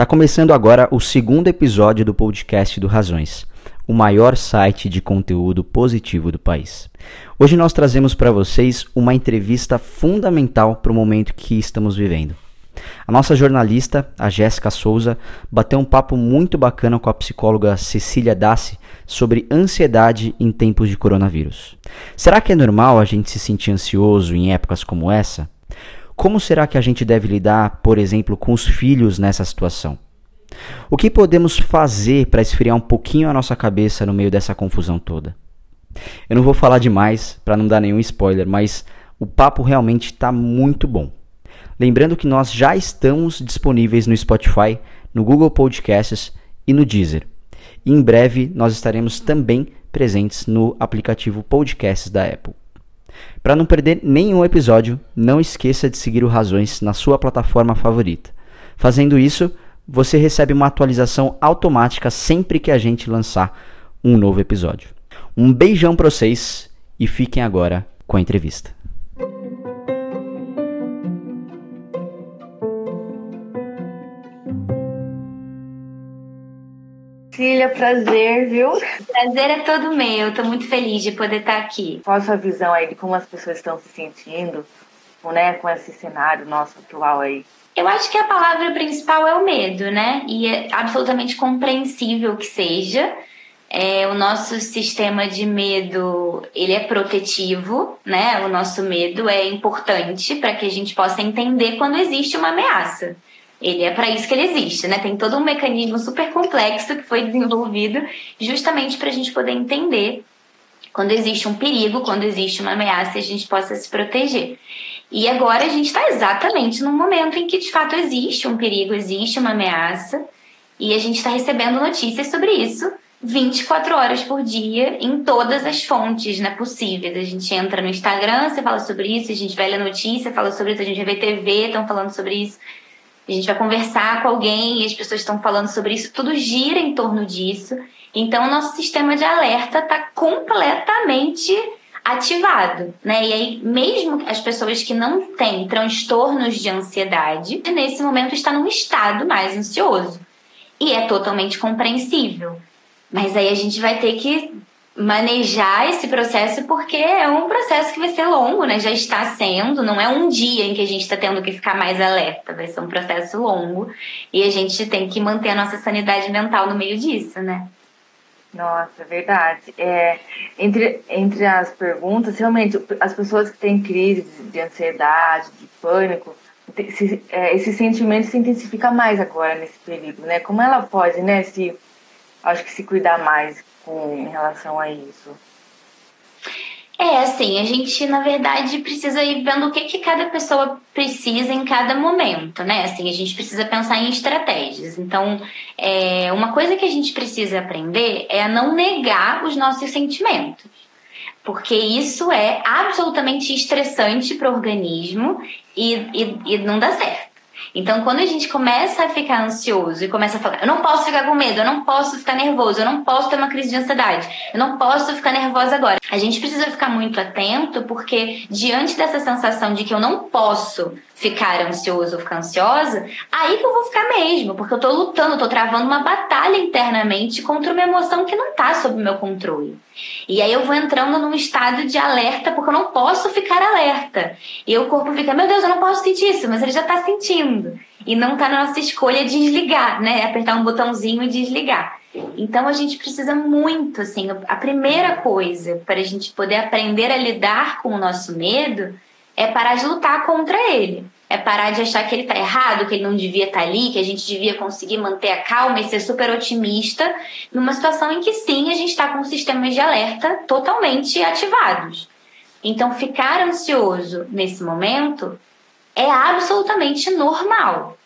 Tá começando agora o segundo episódio do podcast do Razões, o maior site de conteúdo positivo do país. Hoje nós trazemos para vocês uma entrevista fundamental para o momento que estamos vivendo. A nossa jornalista, a Jéssica Souza, bateu um papo muito bacana com a psicóloga Cecília Dassi sobre ansiedade em tempos de coronavírus. Será que é normal a gente se sentir ansioso em épocas como essa? Como será que a gente deve lidar, por exemplo, com os filhos nessa situação? O que podemos fazer para esfriar um pouquinho a nossa cabeça no meio dessa confusão toda? Eu não vou falar demais para não dar nenhum spoiler, mas o papo realmente está muito bom. Lembrando que nós já estamos disponíveis no Spotify, no Google Podcasts e no Deezer. E em breve nós estaremos também presentes no aplicativo Podcasts da Apple. Para não perder nenhum episódio, não esqueça de seguir o Razões na sua plataforma favorita. Fazendo isso, você recebe uma atualização automática sempre que a gente lançar um novo episódio. Um beijão para vocês e fiquem agora com a entrevista. Cecília, prazer, viu? Prazer é todo meu, estou muito feliz de poder estar aqui. Qual a sua visão aí de como as pessoas estão se sentindo né, com esse cenário nosso atual aí? Eu acho que a palavra principal é o medo, né? E é absolutamente compreensível que seja. É, o nosso sistema de medo ele é protetivo, né? O nosso medo é importante para que a gente possa entender quando existe uma ameaça. Ele é para isso que ele existe, né? Tem todo um mecanismo super complexo que foi desenvolvido justamente para a gente poder entender quando existe um perigo, quando existe uma ameaça, a gente possa se proteger. E agora a gente está exatamente num momento em que de fato existe um perigo, existe uma ameaça, e a gente está recebendo notícias sobre isso 24 horas por dia em todas as fontes né, possíveis. A gente entra no Instagram, você fala sobre isso, a gente vai ler notícia, fala sobre isso, a gente vê TV, estão falando sobre isso a gente vai conversar com alguém e as pessoas estão falando sobre isso, tudo gira em torno disso. Então, o nosso sistema de alerta está completamente ativado, né? E aí, mesmo as pessoas que não têm transtornos de ansiedade, nesse momento está num estado mais ansioso. E é totalmente compreensível. Mas aí a gente vai ter que manejar esse processo porque é um processo que vai ser longo, né? Já está sendo, não é um dia em que a gente está tendo que ficar mais alerta, vai ser um processo longo e a gente tem que manter a nossa sanidade mental no meio disso, né? Nossa, verdade. É, entre, entre as perguntas, realmente, as pessoas que têm crise de ansiedade, de pânico, esse, é, esse sentimento se intensifica mais agora nesse período, né? Como ela pode, né, se, acho que se cuidar mais em relação a isso? É, assim, a gente, na verdade, precisa ir vendo o que, que cada pessoa precisa em cada momento, né? Assim, a gente precisa pensar em estratégias. Então, é, uma coisa que a gente precisa aprender é a não negar os nossos sentimentos. Porque isso é absolutamente estressante para o organismo e, e, e não dá certo. Então, quando a gente começa a ficar ansioso e começa a falar, eu não posso ficar com medo, eu não posso ficar nervoso, eu não posso ter uma crise de ansiedade, eu não posso ficar nervosa agora. A gente precisa ficar muito atento porque diante dessa sensação de que eu não posso ficar ansioso ou ficar ansiosa, aí que eu vou ficar mesmo, porque eu tô lutando, eu tô travando uma batalha internamente contra uma emoção que não tá sob meu controle. E aí eu vou entrando num estado de alerta porque eu não posso ficar alerta. E o corpo fica, meu Deus, eu não posso sentir isso, mas ele já tá sentindo. E não tá na nossa escolha desligar, né? Apertar um botãozinho e desligar. Então a gente precisa muito, assim, a primeira coisa para a gente poder aprender a lidar com o nosso medo é parar de lutar contra ele. É parar de achar que ele está errado, que ele não devia estar tá ali, que a gente devia conseguir manter a calma e ser super otimista numa situação em que sim, a gente está com sistemas de alerta totalmente ativados. Então, ficar ansioso nesse momento é absolutamente normal.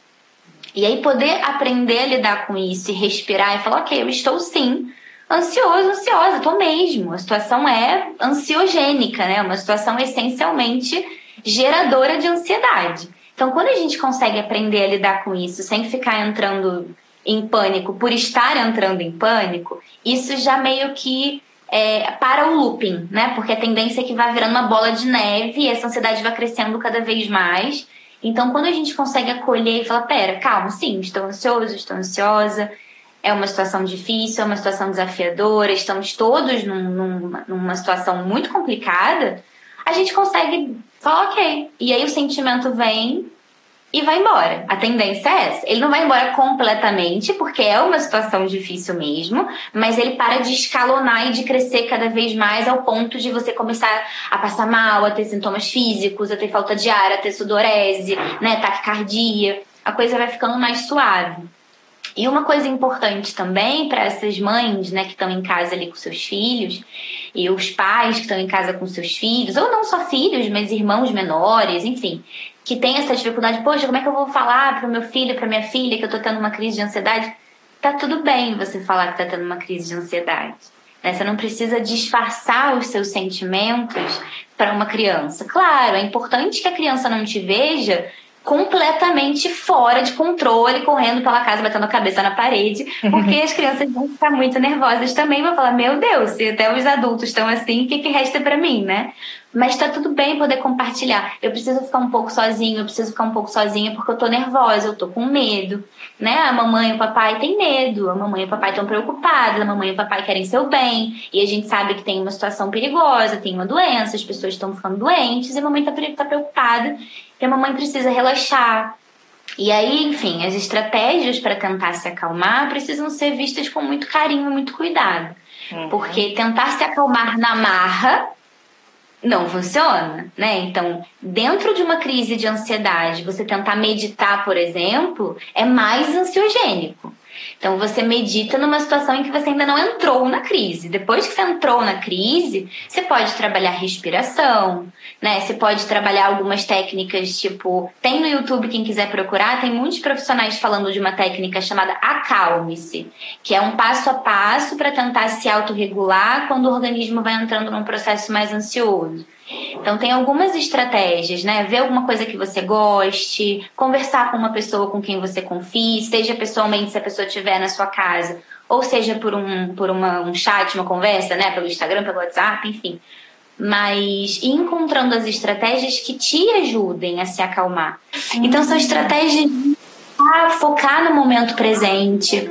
E aí, poder aprender a lidar com isso e respirar e falar: ok, eu estou sim ansioso, ansiosa, estou mesmo. A situação é ansiogênica, né? Uma situação essencialmente geradora de ansiedade. Então, quando a gente consegue aprender a lidar com isso sem ficar entrando em pânico por estar entrando em pânico, isso já meio que é, para o looping, né? Porque a tendência é que vai virando uma bola de neve e essa ansiedade vai crescendo cada vez mais. Então, quando a gente consegue acolher e falar, pera, calma, sim, estou ansioso, estou ansiosa, é uma situação difícil, é uma situação desafiadora, estamos todos num, numa, numa situação muito complicada, a gente consegue falar, ok. E aí o sentimento vem e vai embora. A tendência é essa. Ele não vai embora completamente, porque é uma situação difícil mesmo, mas ele para de escalonar e de crescer cada vez mais ao ponto de você começar a passar mal, a ter sintomas físicos, a ter falta de ar, a ter sudorese, né, taquicardia. A coisa vai ficando mais suave. E uma coisa importante também para essas mães, né, que estão em casa ali com seus filhos, e os pais que estão em casa com seus filhos, ou não só filhos, mas irmãos menores, enfim, que tem essa dificuldade, poxa, como é que eu vou falar para o meu filho, para minha filha que eu estou tendo uma crise de ansiedade? Tá tudo bem você falar que está tendo uma crise de ansiedade. Né? Você não precisa disfarçar os seus sentimentos para uma criança. Claro, é importante que a criança não te veja completamente fora de controle, correndo pela casa, batendo a cabeça na parede, porque as crianças vão ficar muito nervosas também, vão falar, meu Deus, se até os adultos estão assim, o que, que resta para mim, né? Mas tá tudo bem poder compartilhar. Eu preciso ficar um pouco sozinho, eu preciso ficar um pouco sozinha porque eu tô nervosa, eu tô com medo, né? A mamãe e o papai têm medo, a mamãe e o papai estão preocupados, a mamãe e o papai querem seu bem, e a gente sabe que tem uma situação perigosa, tem uma doença, as pessoas estão ficando doentes, e a mamãe tá, tá preocupada, e a mamãe precisa relaxar. E aí, enfim, as estratégias para tentar se acalmar precisam ser vistas com muito carinho muito cuidado. Uhum. Porque tentar se acalmar na marra não funciona, né? Então, dentro de uma crise de ansiedade, você tentar meditar, por exemplo, é mais ansiogênico. Então você medita numa situação em que você ainda não entrou na crise. Depois que você entrou na crise, você pode trabalhar respiração, né? Você pode trabalhar algumas técnicas, tipo, tem no YouTube quem quiser procurar, tem muitos profissionais falando de uma técnica chamada acalme-se, que é um passo a passo para tentar se autorregular quando o organismo vai entrando num processo mais ansioso. Então tem algumas estratégias, né? Ver alguma coisa que você goste, conversar com uma pessoa com quem você confie, seja pessoalmente se a pessoa estiver na sua casa, ou seja por um por uma, um chat, uma conversa, né? Pelo Instagram, pelo WhatsApp, enfim. Mas ir encontrando as estratégias que te ajudem a se acalmar. Então são estratégias a focar no momento presente.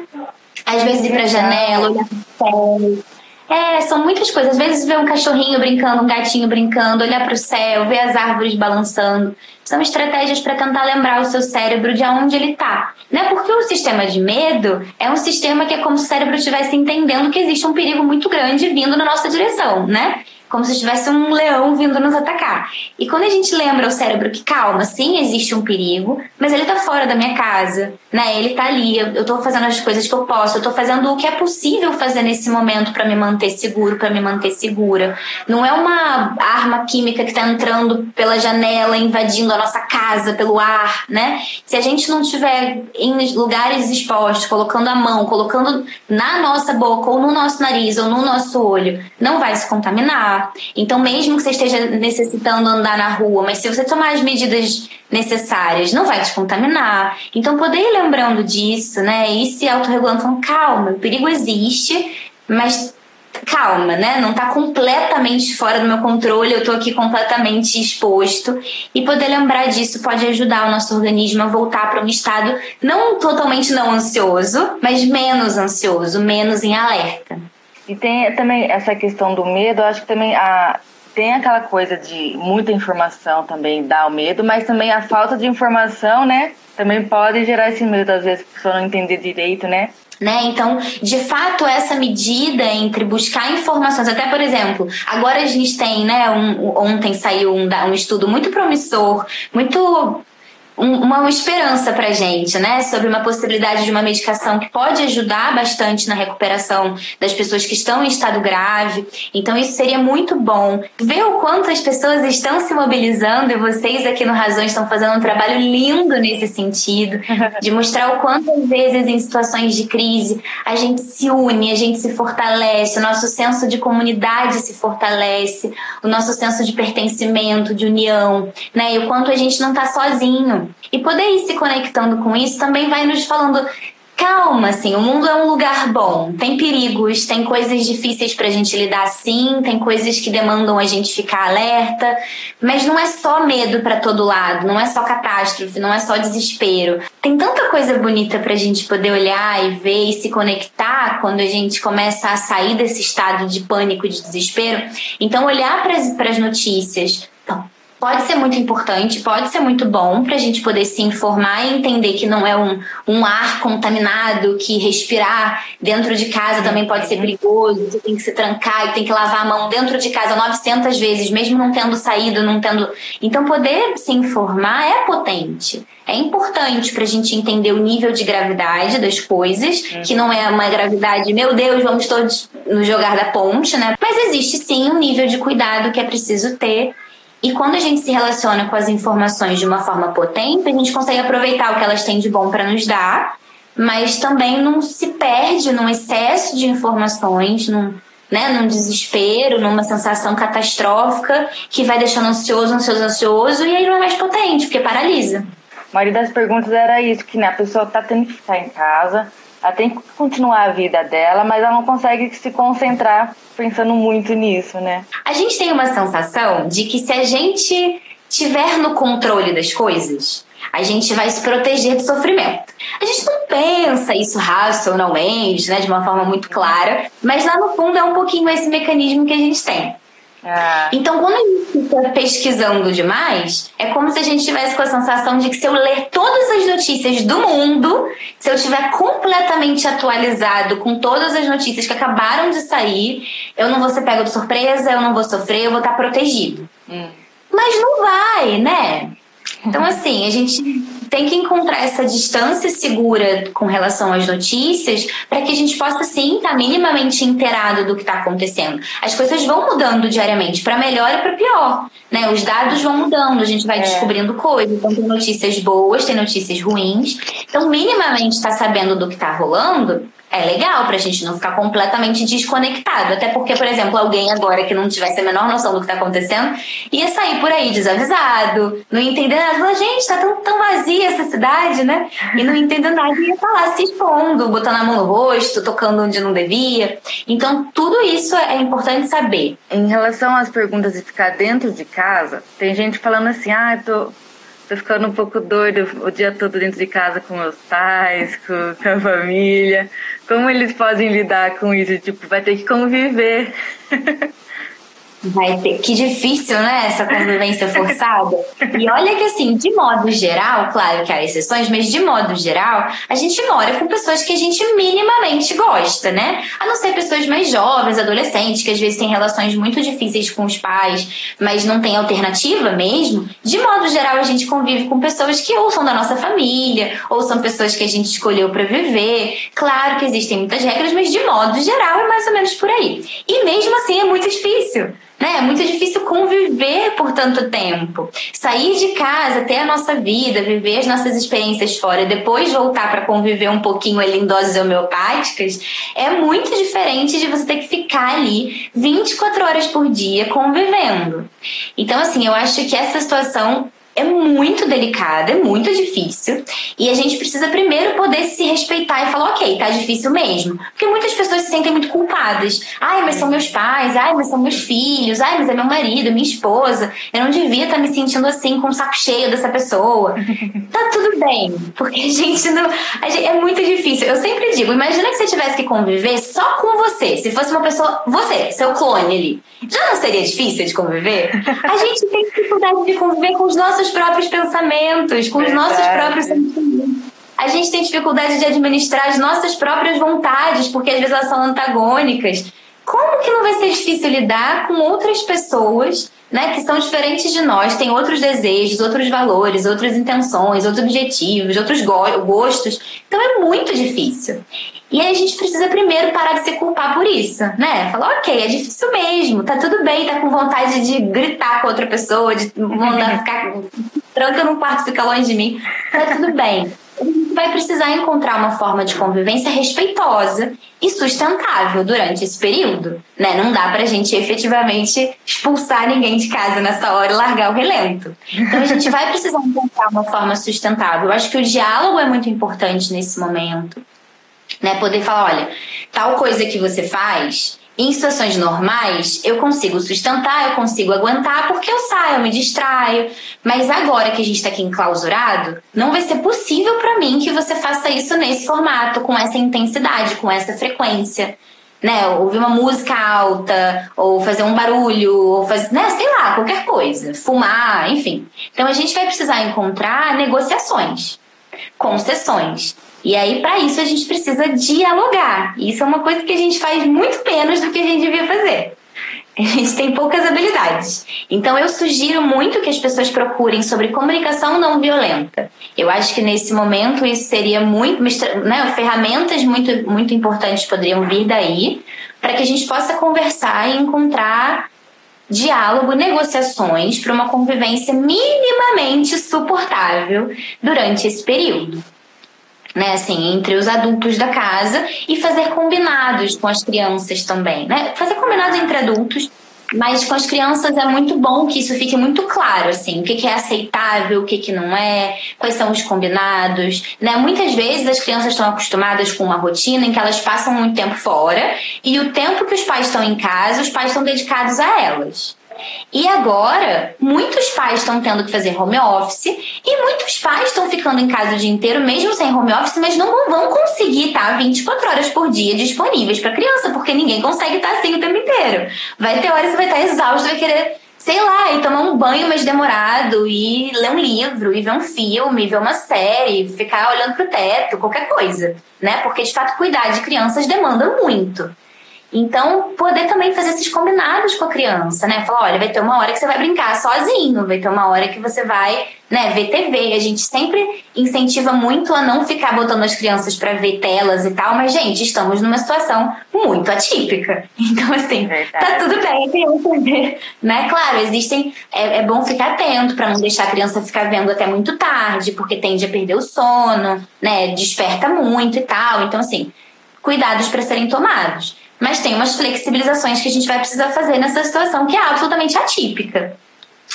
Às vezes ir pra janela, olhar pro céu, é, são muitas coisas. Às vezes ver um cachorrinho brincando, um gatinho brincando, olhar para o céu, ver as árvores balançando. São estratégias para tentar lembrar o seu cérebro de onde ele está. Né? Porque o sistema de medo é um sistema que é como se o cérebro estivesse entendendo que existe um perigo muito grande vindo na nossa direção, né? Como se tivesse um leão vindo nos atacar. E quando a gente lembra o cérebro que, calma, sim, existe um perigo, mas ele tá fora da minha casa, né? Ele tá ali, eu, tô fazendo as coisas que eu posso, eu tô fazendo o que é possível fazer nesse momento para me manter seguro, para me manter segura. Não é uma arma química que tá entrando pela janela, invadindo a nossa casa pelo ar, né? Se a gente não tiver em lugares expostos, colocando a mão, colocando na nossa boca ou no nosso nariz ou no nosso olho, não vai se contaminar então, mesmo que você esteja necessitando andar na rua, mas se você tomar as medidas necessárias, não vai te contaminar. Então, poder ir lembrando disso, né? E se autorregulando, falando, calma, o perigo existe, mas calma, né? Não está completamente fora do meu controle, eu estou aqui completamente exposto. E poder lembrar disso pode ajudar o nosso organismo a voltar para um estado não totalmente não ansioso, mas menos ansioso, menos em alerta. E tem também essa questão do medo, eu acho que também a, tem aquela coisa de muita informação também dá o medo, mas também a falta de informação, né? Também pode gerar esse medo, às vezes, a pessoa não entender direito, né? Né? Então, de fato, essa medida entre buscar informações, até por exemplo, agora a gente tem, né? Um, ontem saiu um, um estudo muito promissor, muito uma esperança para gente, né, sobre uma possibilidade de uma medicação que pode ajudar bastante na recuperação das pessoas que estão em estado grave. Então isso seria muito bom. Ver o quanto as pessoas estão se mobilizando e vocês aqui no Razões estão fazendo um trabalho lindo nesse sentido, de mostrar o quanto às vezes em situações de crise a gente se une, a gente se fortalece, o nosso senso de comunidade se fortalece, o nosso senso de pertencimento, de união, né, e o quanto a gente não está sozinho. E poder ir se conectando com isso também vai nos falando calma, assim, o mundo é um lugar bom. Tem perigos, tem coisas difíceis pra gente lidar sim, tem coisas que demandam a gente ficar alerta, mas não é só medo para todo lado, não é só catástrofe, não é só desespero. Tem tanta coisa bonita pra gente poder olhar e ver e se conectar quando a gente começa a sair desse estado de pânico, de desespero. Então, olhar para as notícias, pode ser muito importante, pode ser muito bom para a gente poder se informar e entender que não é um, um ar contaminado, que respirar dentro de casa também pode ser perigoso, você tem que se trancar e tem que lavar a mão dentro de casa 900 vezes, mesmo não tendo saído, não tendo. Então, poder se informar é potente. É importante para a gente entender o nível de gravidade das coisas, uhum. que não é uma gravidade, meu Deus, vamos todos nos jogar da ponte, né? Mas existe sim um nível de cuidado que é preciso ter e quando a gente se relaciona com as informações de uma forma potente, a gente consegue aproveitar o que elas têm de bom para nos dar, mas também não se perde num excesso de informações, num, né, num desespero, numa sensação catastrófica que vai deixando ansioso, ansioso, ansioso, e aí não é mais potente, porque paralisa. A maioria das perguntas era isso, que né, a pessoa está tendo que ficar em casa, ela tem que continuar a vida dela, mas ela não consegue se concentrar pensando muito nisso, né? A gente tem uma sensação de que se a gente tiver no controle das coisas, a gente vai se proteger do sofrimento. A gente não pensa isso racionalmente, né, de uma forma muito clara, mas lá no fundo é um pouquinho esse mecanismo que a gente tem. Ah. Então, quando a gente fica pesquisando demais, é como se a gente tivesse com a sensação de que se eu ler todas as notícias do mundo, se eu estiver completamente atualizado com todas as notícias que acabaram de sair, eu não vou ser pego de surpresa, eu não vou sofrer, eu vou estar protegido. Hum. Mas não vai, né? Então, assim, a gente tem que encontrar essa distância segura com relação às notícias para que a gente possa, sim, estar tá minimamente inteirado do que está acontecendo. As coisas vão mudando diariamente, para melhor e para pior. Né? Os dados vão mudando, a gente vai é. descobrindo coisas. Então, tem notícias boas, tem notícias ruins. Então, minimamente estar tá sabendo do que está rolando é legal pra gente não ficar completamente desconectado. Até porque, por exemplo, alguém agora que não tivesse a menor noção do que tá acontecendo ia sair por aí desavisado, não entender nada. Falar, gente, tá tão, tão vazia essa cidade, né? E não entendendo nada ia estar tá se expondo, botando a mão no rosto, tocando onde não devia. Então, tudo isso é importante saber. Em relação às perguntas de ficar dentro de casa, tem gente falando assim, ah, tô tô ficando um pouco doido o dia todo dentro de casa com meus pais, com, com a família. Como eles podem lidar com isso? Tipo, vai ter que conviver. Vai ter. Que difícil, né? Essa convivência forçada. E olha que, assim, de modo geral, claro que há exceções, mas de modo geral, a gente mora com pessoas que a gente minimamente gosta, né? A não ser pessoas mais jovens, adolescentes, que às vezes têm relações muito difíceis com os pais, mas não tem alternativa mesmo. De modo geral, a gente convive com pessoas que ou são da nossa família, ou são pessoas que a gente escolheu para viver. Claro que existem muitas regras, mas de modo geral é mais ou menos por aí. E mesmo assim é muito difícil. Né? É muito difícil conviver por tanto tempo. Sair de casa, ter a nossa vida, viver as nossas experiências fora e depois voltar para conviver um pouquinho ali em doses homeopáticas é muito diferente de você ter que ficar ali 24 horas por dia convivendo. Então, assim, eu acho que essa situação é muito delicada, é muito difícil. E a gente precisa primeiro poder se respeitar e falar, ok, tá difícil mesmo. Porque muitas pessoas se sentem muito culpadas. Ai, mas são meus pais, ai, mas são meus filhos, ai, mas é meu marido, minha esposa. Eu não devia estar tá me sentindo assim com o saco cheio dessa pessoa. tá tudo bem. Porque a gente não. A gente, é muito difícil. Eu sempre digo, imagina que você tivesse que conviver só com você. Se fosse uma pessoa. Você, seu clone ali. Já não seria difícil de conviver? A gente tem dificuldade de conviver com os nossos nossos próprios pensamentos, com Verdade. os nossos próprios sentimentos. A gente tem dificuldade de administrar as nossas próprias vontades, porque às vezes elas são antagônicas. Como que não vai ser difícil lidar com outras pessoas né, que são diferentes de nós, têm outros desejos, outros valores, outras intenções, outros objetivos, outros go gostos. Então é muito difícil. E aí a gente precisa primeiro parar de se culpar por isso, né? Falar, ok, é difícil mesmo, tá tudo bem, tá com vontade de gritar com outra pessoa, de mandar ficar tranca no quarto, fica longe de mim. Tá tudo bem a gente vai precisar encontrar uma forma de convivência respeitosa e sustentável durante esse período. Né? Não dá pra gente efetivamente expulsar ninguém de casa nessa hora e largar o relento. Então a gente vai precisar encontrar uma forma sustentável. Eu acho que o diálogo é muito importante nesse momento. Né? Poder falar, olha, tal coisa que você faz, em situações normais, eu consigo sustentar, eu consigo aguentar, porque eu saio, eu me distraio. Mas agora que a gente está aqui enclausurado, não vai ser possível para mim que você faça isso nesse formato, com essa intensidade, com essa frequência. Né, ouvir uma música alta, ou fazer um barulho, ou fazer, né, sei lá, qualquer coisa, fumar, enfim. Então a gente vai precisar encontrar negociações, concessões. E aí, para isso, a gente precisa dialogar. Isso é uma coisa que a gente faz muito menos do que a gente devia fazer. A gente tem poucas habilidades. Então, eu sugiro muito que as pessoas procurem sobre comunicação não violenta. Eu acho que nesse momento isso seria muito. Né, ferramentas muito, muito importantes poderiam vir daí, para que a gente possa conversar e encontrar diálogo, negociações para uma convivência minimamente suportável durante esse período né, assim, entre os adultos da casa e fazer combinados com as crianças também, né? Fazer combinados entre adultos, mas com as crianças é muito bom que isso fique muito claro, assim, o que é aceitável, o que não é, quais são os combinados, né? Muitas vezes as crianças estão acostumadas com uma rotina em que elas passam muito tempo fora e o tempo que os pais estão em casa, os pais estão dedicados a elas. E agora, muitos pais estão tendo que fazer home office e muitos pais estão ficando em casa o dia inteiro, mesmo sem home office, mas não vão conseguir estar 24 horas por dia disponíveis para criança, porque ninguém consegue estar assim o tempo inteiro. Vai ter horas que vai estar exausto, vai querer sei lá, e tomar um banho mais demorado, e ler um livro, e ver um filme, ver uma série, ficar olhando pro teto, qualquer coisa, né? Porque de fato cuidar de crianças demanda muito. Então, poder também fazer esses combinados com a criança, né? Falar, olha, vai ter uma hora que você vai brincar sozinho, vai ter uma hora que você vai, né, ver TV. A gente sempre incentiva muito a não ficar botando as crianças para ver telas e tal, mas, gente, estamos numa situação muito atípica. Então, assim, Verdade. tá tudo bem a criança ver, né? Claro, existem. É, é bom ficar atento para não deixar a criança ficar vendo até muito tarde, porque tende a perder o sono, né? Desperta muito e tal. Então, assim, cuidados para serem tomados. Mas tem umas flexibilizações que a gente vai precisar fazer nessa situação que é absolutamente atípica.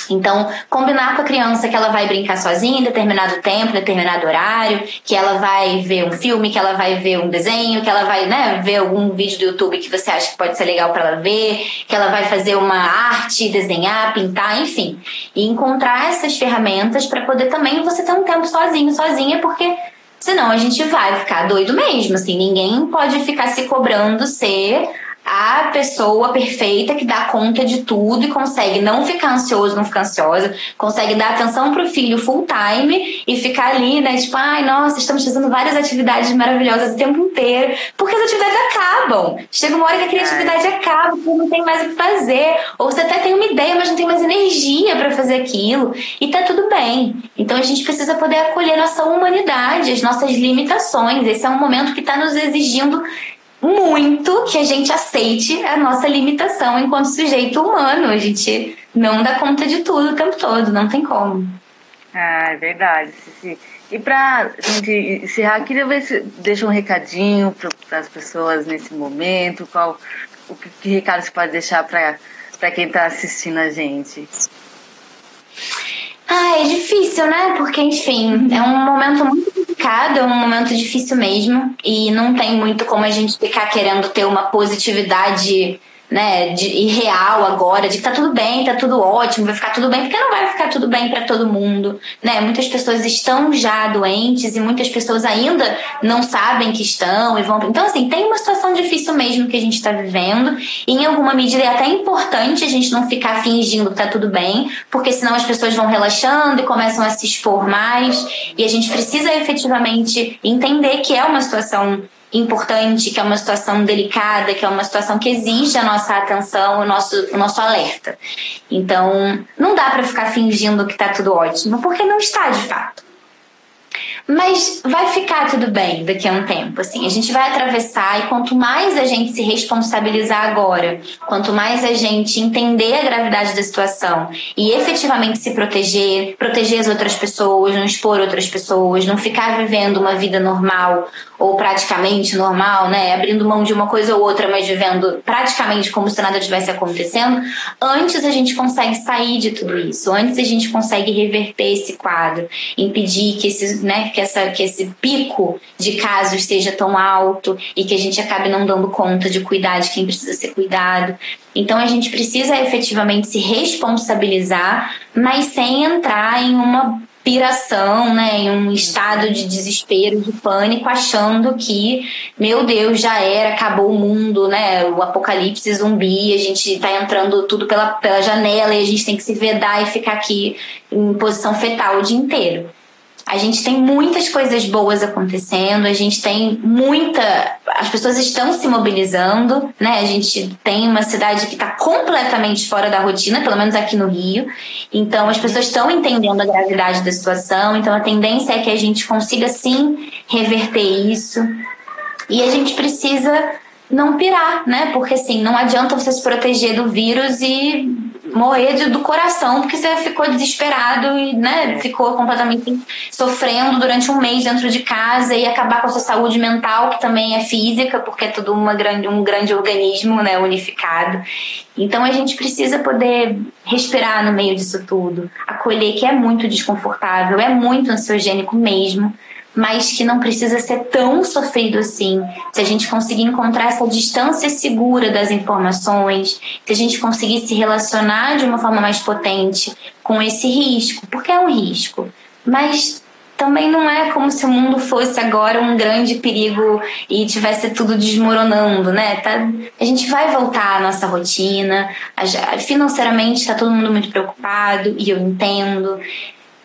Então, combinar com a criança que ela vai brincar sozinha em determinado tempo, em determinado horário, que ela vai ver um filme, que ela vai ver um desenho, que ela vai né, ver algum vídeo do YouTube que você acha que pode ser legal para ela ver, que ela vai fazer uma arte, desenhar, pintar, enfim. E encontrar essas ferramentas para poder também você ter um tempo sozinho, sozinha, porque Senão a gente vai ficar doido mesmo, assim, ninguém pode ficar se cobrando ser a pessoa perfeita que dá conta de tudo e consegue não ficar ansioso, não ficar ansiosa, consegue dar atenção pro filho full time e ficar ali, né? Tipo, ai, nossa, estamos fazendo várias atividades maravilhosas o tempo inteiro, porque as atividades acabam. Chega uma hora que a criatividade é. acaba, porque não tem mais o que fazer. Ou você até tem uma ideia, mas não tem mais energia para fazer aquilo. E tá tudo bem. Então a gente precisa poder acolher nossa humanidade, as nossas limitações. Esse é um momento que está nos exigindo muito que a gente aceite a nossa limitação enquanto sujeito humano. A gente não dá conta de tudo o tempo todo, não tem como. Ah, é verdade, Cici. E para gente encerrar, queria ver se deixa um recadinho para as pessoas nesse momento, qual o que, que recado você pode deixar para quem está assistindo a gente? Ah, é difícil, né? Porque, enfim, é um momento muito complicado, é um momento difícil mesmo. E não tem muito como a gente ficar querendo ter uma positividade né, de irreal agora, de que tá tudo bem, tá tudo ótimo, vai ficar tudo bem, porque não vai ficar tudo bem para todo mundo, né? Muitas pessoas estão já doentes e muitas pessoas ainda não sabem que estão e vão. Então, assim, tem uma situação difícil mesmo que a gente está vivendo, e em alguma medida é até importante a gente não ficar fingindo que tá tudo bem, porque senão as pessoas vão relaxando e começam a se expor mais, e a gente precisa efetivamente entender que é uma situação importante, que é uma situação delicada, que é uma situação que exige a nossa atenção, o nosso, o nosso alerta. Então, não dá para ficar fingindo que está tudo ótimo, porque não está de fato. Mas vai ficar tudo bem daqui a um tempo, assim. A gente vai atravessar e quanto mais a gente se responsabilizar agora, quanto mais a gente entender a gravidade da situação e efetivamente se proteger, proteger as outras pessoas, não expor outras pessoas, não ficar vivendo uma vida normal ou praticamente normal, né? Abrindo mão de uma coisa ou outra, mas vivendo praticamente como se nada tivesse acontecendo, antes a gente consegue sair de tudo isso, antes a gente consegue reverter esse quadro, impedir que esses, né, que, essa, que esse pico de casos seja tão alto e que a gente acabe não dando conta de cuidar de quem precisa ser cuidado. Então a gente precisa efetivamente se responsabilizar, mas sem entrar em uma piração, né, em um estado de desespero, de pânico, achando que, meu Deus, já era, acabou o mundo, né, o apocalipse zumbi, a gente tá entrando tudo pela, pela janela e a gente tem que se vedar e ficar aqui em posição fetal o dia inteiro. A gente tem muitas coisas boas acontecendo, a gente tem muita. As pessoas estão se mobilizando, né? A gente tem uma cidade que está completamente fora da rotina, pelo menos aqui no Rio. Então, as pessoas estão entendendo a gravidade da situação, então a tendência é que a gente consiga sim reverter isso. E a gente precisa não pirar, né? Porque assim, não adianta você se proteger do vírus e morrer do coração porque você ficou desesperado e né, ficou completamente sofrendo durante um mês dentro de casa e acabar com a sua saúde mental, que também é física, porque é tudo uma grande, um grande organismo né, unificado. Então a gente precisa poder respirar no meio disso tudo, acolher que é muito desconfortável, é muito ansiogênico mesmo mas que não precisa ser tão sofrido assim. Se a gente conseguir encontrar essa distância segura das informações, se a gente conseguir se relacionar de uma forma mais potente com esse risco, porque é um risco, mas também não é como se o mundo fosse agora um grande perigo e tivesse tudo desmoronando, né? Tá, a gente vai voltar à nossa rotina, financeiramente está todo mundo muito preocupado e eu entendo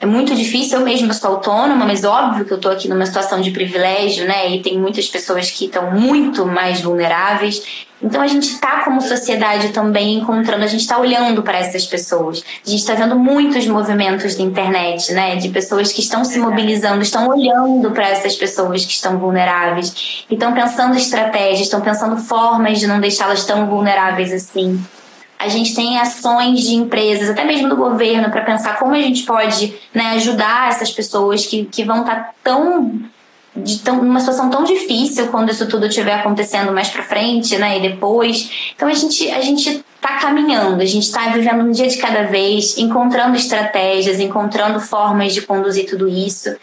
é muito difícil, eu mesma sou autônoma, mas óbvio que eu estou aqui numa situação de privilégio, né? E tem muitas pessoas que estão muito mais vulneráveis. Então a gente está como sociedade também encontrando, a gente está olhando para essas pessoas. A gente está vendo muitos movimentos da internet, né? De pessoas que estão se mobilizando, estão olhando para essas pessoas que estão vulneráveis, e estão pensando estratégias, estão pensando formas de não deixá-las tão vulneráveis assim. A gente tem ações de empresas, até mesmo do governo, para pensar como a gente pode né, ajudar essas pessoas que, que vão estar tá tão de tão, uma situação tão difícil quando isso tudo estiver acontecendo mais para frente, né, e depois. Então a gente a gente está caminhando, a gente está vivendo um dia de cada vez, encontrando estratégias, encontrando formas de conduzir tudo isso.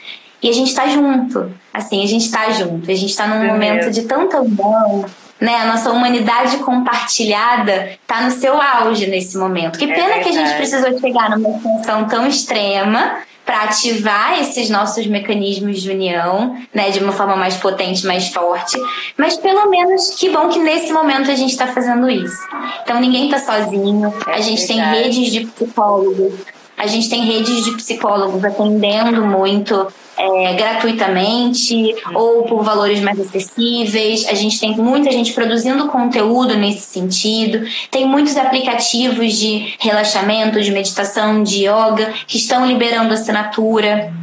E a gente está junto, assim, a gente está junto, a gente está num é momento mesmo. de tanta união, né? A nossa humanidade compartilhada está no seu auge nesse momento. Que é pena é que a gente precisou chegar numa extensão tão extrema para ativar esses nossos mecanismos de união, né, de uma forma mais potente, mais forte. Mas pelo menos que bom que nesse momento a gente está fazendo isso. Então ninguém está sozinho. É a gente verdade. tem redes de psicólogos. A gente tem redes de psicólogos atendendo muito é, gratuitamente ou por valores mais acessíveis. A gente tem muita gente produzindo conteúdo nesse sentido. Tem muitos aplicativos de relaxamento, de meditação, de yoga que estão liberando assinatura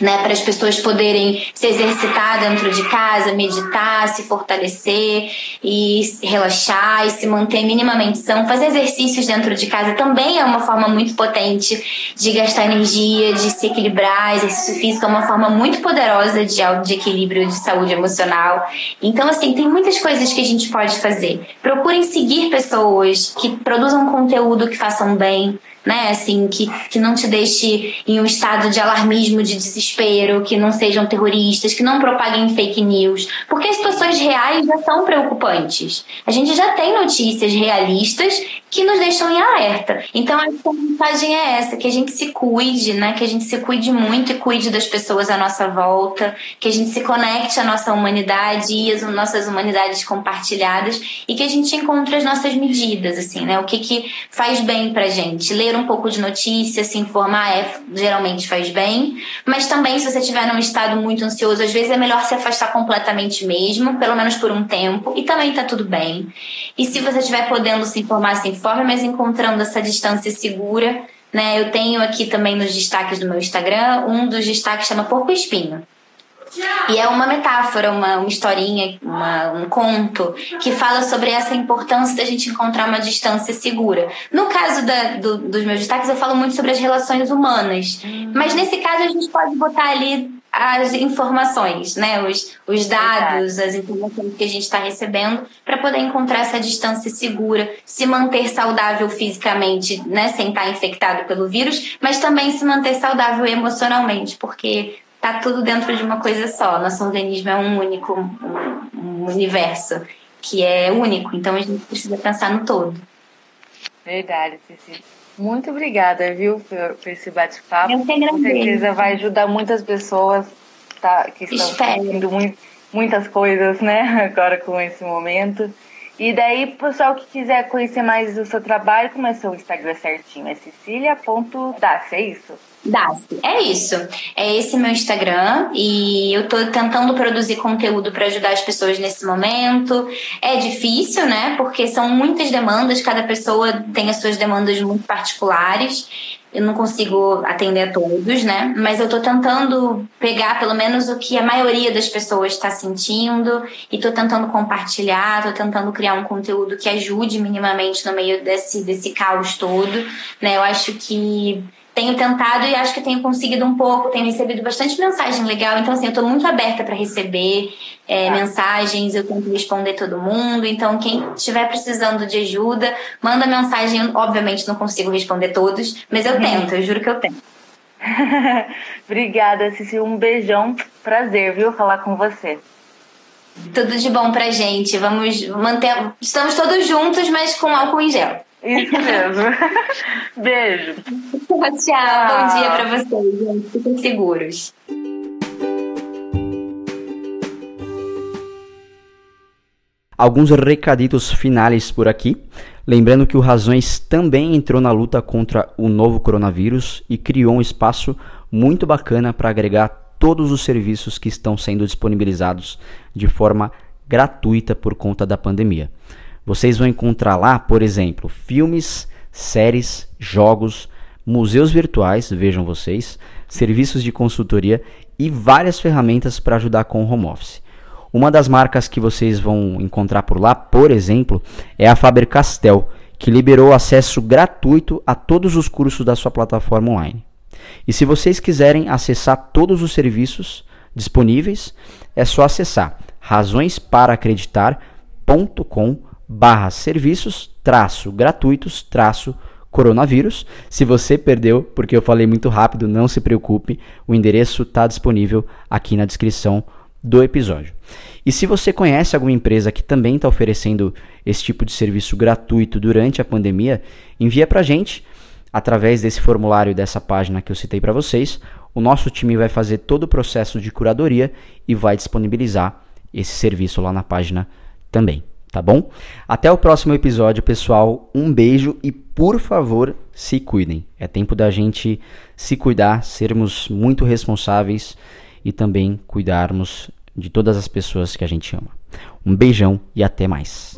né, para as pessoas poderem se exercitar dentro de casa, meditar, se fortalecer e relaxar e se manter minimamente são. Fazer exercícios dentro de casa também é uma forma muito potente de gastar energia, de se equilibrar. Exercício físico é uma forma muito poderosa de, de equilíbrio de saúde emocional. Então, assim, tem muitas coisas que a gente pode fazer. Procurem seguir pessoas que produzam conteúdo que façam bem, né? Assim, que, que não te deixe em um estado de alarmismo, de desespero, que não sejam terroristas, que não propaguem fake news. Porque as situações reais já são preocupantes. A gente já tem notícias realistas que nos deixam em alerta. Então a mensagem é essa, que a gente se cuide, né? Que a gente se cuide muito e cuide das pessoas à nossa volta, que a gente se conecte à nossa humanidade e às nossas humanidades compartilhadas e que a gente encontre as nossas medidas, assim, né? O que que faz bem pra gente. Ler um pouco de notícia, se informar é, geralmente faz bem, mas também se você estiver num estado muito ansioso, às vezes é melhor se afastar completamente mesmo, pelo menos por um tempo, e também tá tudo bem. E se você estiver podendo se informar, se informe, mas encontrando essa distância segura, né? Eu tenho aqui também nos destaques do meu Instagram, um dos destaques chama Porco Espinho. E é uma metáfora, uma, uma historinha, uma, um conto que fala sobre essa importância da gente encontrar uma distância segura. No caso da, do, dos meus destaques, eu falo muito sobre as relações humanas. Mas nesse caso, a gente pode botar ali as informações, né? os, os dados, as informações que a gente está recebendo, para poder encontrar essa distância segura, se manter saudável fisicamente, né? sem estar infectado pelo vírus, mas também se manter saudável emocionalmente, porque tá tudo dentro de uma coisa só. Nosso organismo é um único um, um universo que é único, então a gente precisa pensar no todo. Verdade, Cici. Muito obrigada, viu, por, por esse bate-papo. Eu que agradeço. Com certeza vai ajudar muitas pessoas tá, que estão muito, muitas coisas, né, agora com esse momento. E daí, pessoal que quiser conhecer mais do seu trabalho, como é seu Instagram certinho? É cecilia.das, é isso? Dassi. É isso. É esse meu Instagram e eu tô tentando produzir conteúdo para ajudar as pessoas nesse momento. É difícil, né? Porque são muitas demandas, cada pessoa tem as suas demandas muito particulares. Eu não consigo atender a todos, né? Mas eu tô tentando pegar pelo menos o que a maioria das pessoas está sentindo e tô tentando compartilhar, tô tentando criar um conteúdo que ajude minimamente no meio desse, desse caos todo, né? Eu acho que tenho tentado e acho que tenho conseguido um pouco, tenho recebido bastante mensagem legal, então assim, eu estou muito aberta para receber é, mensagens, eu tento responder todo mundo, então quem estiver precisando de ajuda, manda mensagem, obviamente não consigo responder todos, mas eu tento, eu juro que eu tento. Obrigada, Cici, um beijão, prazer, viu, falar com você. Tudo de bom pra gente, vamos manter, estamos todos juntos, mas com álcool em gel. Isso mesmo. Beijo. Tchau, bom dia pra vocês, gente. Fiquem seguros. Alguns recaditos finais por aqui. Lembrando que o Razões também entrou na luta contra o novo coronavírus e criou um espaço muito bacana para agregar todos os serviços que estão sendo disponibilizados de forma gratuita por conta da pandemia. Vocês vão encontrar lá, por exemplo, filmes, séries, jogos, museus virtuais, vejam vocês, serviços de consultoria e várias ferramentas para ajudar com o home office. Uma das marcas que vocês vão encontrar por lá, por exemplo, é a Faber-Castell, que liberou acesso gratuito a todos os cursos da sua plataforma online. E se vocês quiserem acessar todos os serviços disponíveis, é só acessar razõesparacreditar.com barra serviços traço gratuitos traço coronavírus. Se você perdeu, porque eu falei muito rápido, não se preocupe, o endereço está disponível aqui na descrição do episódio. E se você conhece alguma empresa que também está oferecendo esse tipo de serviço gratuito durante a pandemia, envia para gente através desse formulário dessa página que eu citei para vocês. O nosso time vai fazer todo o processo de curadoria e vai disponibilizar esse serviço lá na página também, tá bom? Até o próximo episódio, pessoal. Um beijo e por favor, se cuidem. É tempo da gente se cuidar, sermos muito responsáveis e também cuidarmos de todas as pessoas que a gente ama. Um beijão e até mais.